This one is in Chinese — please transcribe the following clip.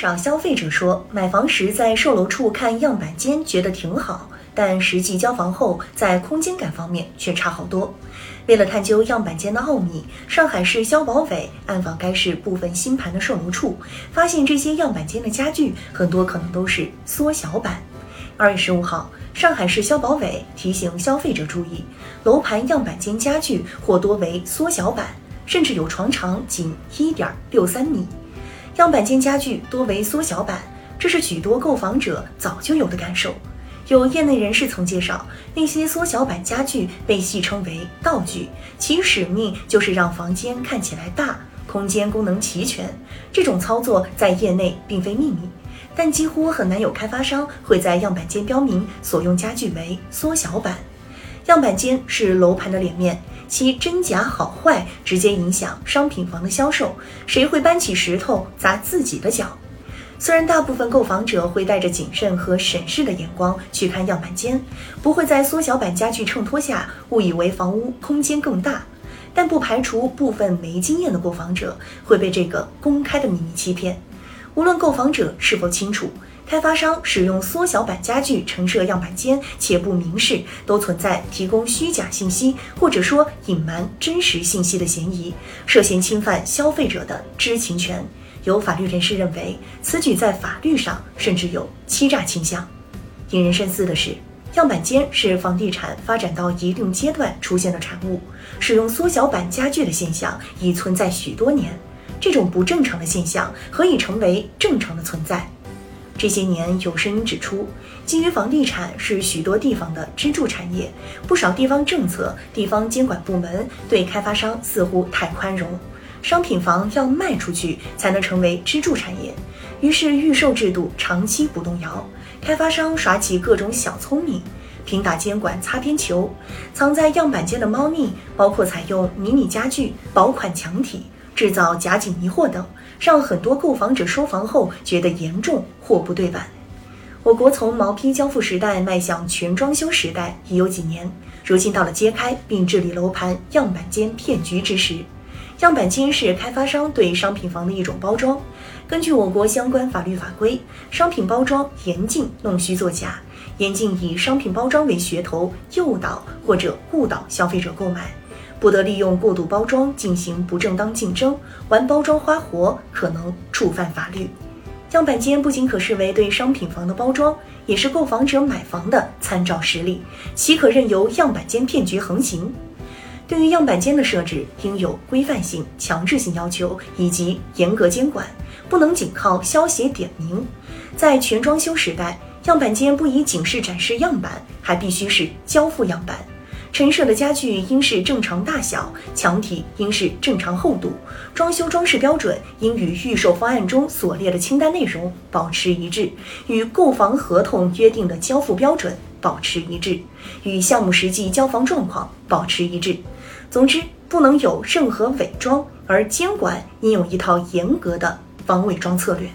少消费者说，买房时在售楼处看样板间觉得挺好，但实际交房后，在空间感方面却差好多。为了探究样板间的奥秘，上海市消保委暗访该市部分新盘的售楼处，发现这些样板间的家具很多可能都是缩小版。二月十五号，上海市消保委提醒消费者注意，楼盘样板间家具或多为缩小版，甚至有床长仅一点六三米。样板间家具多为缩小版，这是许多购房者早就有的感受。有业内人士曾介绍，那些缩小版家具被戏称为“道具”，其使命就是让房间看起来大，空间功能齐全。这种操作在业内并非秘密，但几乎很难有开发商会在样板间标明所用家具为缩小版。样板间是楼盘的脸面。其真假好坏直接影响商品房的销售，谁会搬起石头砸自己的脚？虽然大部分购房者会带着谨慎和审视的眼光去看样板间，不会在缩小版家具衬托下误以为房屋空间更大，但不排除部分没经验的购房者会被这个公开的秘密欺骗。无论购房者是否清楚。开发商使用缩小版家具陈设样板间且不明示，都存在提供虚假信息或者说隐瞒真实信息的嫌疑，涉嫌侵犯消费者的知情权。有法律人士认为，此举在法律上甚至有欺诈倾向。引人深思的是，样板间是房地产发展到一定阶段出现的产物，使用缩小版家具的现象已存在许多年。这种不正常的现象何以成为正常的存在？这些年有声音指出，基于房地产是许多地方的支柱产业，不少地方政策、地方监管部门对开发商似乎太宽容。商品房要卖出去才能成为支柱产业，于是预售制度长期不动摇，开发商耍起各种小聪明，凭打监管擦边球，藏在样板间的猫腻包括采用迷你家具、薄款墙体。制造假警迷惑等，让很多购房者收房后觉得严重货不对版。我国从毛坯交付时代迈向全装修时代已有几年，如今到了揭开并治理楼盘样板间骗局之时。样板间是开发商对商品房的一种包装。根据我国相关法律法规，商品包装严禁弄虚作假，严禁以商品包装为噱头诱导或者误导消费者购买。不得利用过度包装进行不正当竞争，玩包装花活可能触犯法律。样板间不仅可视为对商品房的包装，也是购房者买房的参照实例，岂可任由样板间骗局横行？对于样板间的设置，应有规范性、强制性要求以及严格监管，不能仅靠消协点名。在全装修时代，样板间不宜仅是展示样板，还必须是交付样板。陈设的家具应是正常大小，墙体应是正常厚度，装修装饰标准应与预售方案中所列的清单内容保持一致，与购房合同约定的交付标准保持一致，与项目实际交房状况保持一致。总之，不能有任何伪装，而监管应有一套严格的防伪装策略。